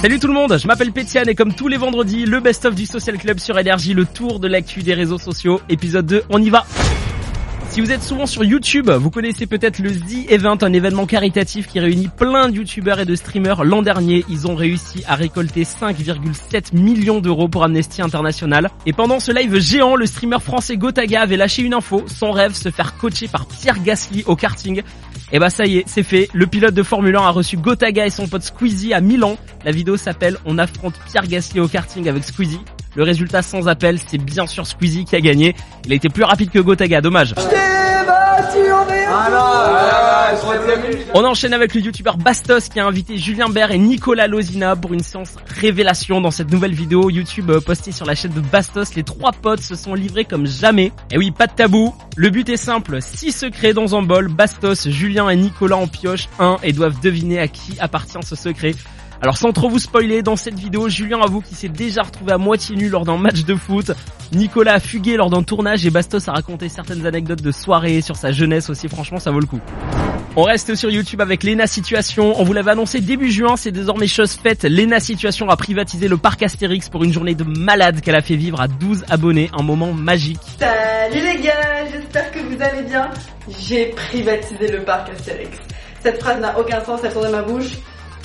Salut tout le monde, je m'appelle Pétiane et comme tous les vendredis, le best-of du Social Club sur Énergie, le tour de l'actu des réseaux sociaux, épisode 2, on y va si vous êtes souvent sur YouTube, vous connaissez peut-être le The Event, un événement caritatif qui réunit plein de youtubeurs et de streamers. L'an dernier, ils ont réussi à récolter 5,7 millions d'euros pour Amnesty International. Et pendant ce live géant, le streamer français Gotaga avait lâché une info, son rêve, se faire coacher par Pierre Gasly au karting. Et bah ça y est, c'est fait. Le pilote de Formule 1 a reçu Gotaga et son pote Squeezie à Milan. La vidéo s'appelle On affronte Pierre Gasly au karting avec Squeezie. Le résultat sans appel, c'est bien sûr Squeezie qui a gagné. Il a été plus rapide que Gotaga, dommage. On enchaîne avec le youtubeur Bastos qui a invité Julien Bert et Nicolas Lozina pour une séance révélation dans cette nouvelle vidéo YouTube euh, postée sur la chaîne de Bastos. Les trois potes se sont livrés comme jamais. Et oui, pas de tabou. Le but est simple. Six secrets dans un bol. Bastos, Julien et Nicolas en pioche un et doivent deviner à qui appartient ce secret. Alors sans trop vous spoiler, dans cette vidéo, Julien avoue qu'il s'est déjà retrouvé à moitié nu lors d'un match de foot. Nicolas a fugué lors d'un tournage et Bastos a raconté certaines anecdotes de soirée sur sa jeunesse aussi. Franchement, ça vaut le coup. On reste sur YouTube avec Lena Situation. On vous l'avait annoncé début juin, c'est désormais chose faite. Lena Situation a privatisé le parc Astérix pour une journée de malade qu'elle a fait vivre à 12 abonnés. Un moment magique. Salut les gars, j'espère que vous allez bien. J'ai privatisé le parc Astérix. Cette phrase n'a aucun sens, elle sort de ma bouche.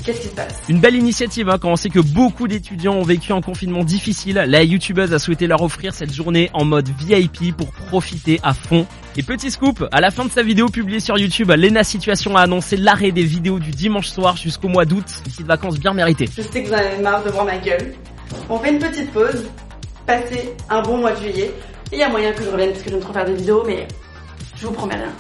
Qu'est-ce qui se passe? Une belle initiative hein, quand on sait que beaucoup d'étudiants ont vécu un confinement difficile. La youtubeuse a souhaité leur offrir cette journée en mode VIP pour profiter à fond. Et petit scoop, à la fin de sa vidéo publiée sur YouTube, Lena Situation a annoncé l'arrêt des vidéos du dimanche soir jusqu'au mois d'août. Une petite vacances bien méritée. Je sais que vous en avez marre de voir ma gueule. On fait une petite pause, passez un bon mois de juillet. Il y a moyen que je revienne parce que je me trop faire des vidéos, mais je vous promets rien.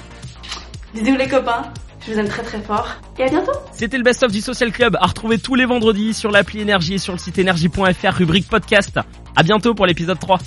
Bisous les copains, je vous aime très très fort et à bientôt. C'était le best-of du Social Club à retrouver tous les vendredis sur l'appli Énergie et sur le site énergie.fr rubrique podcast. À bientôt pour l'épisode 3.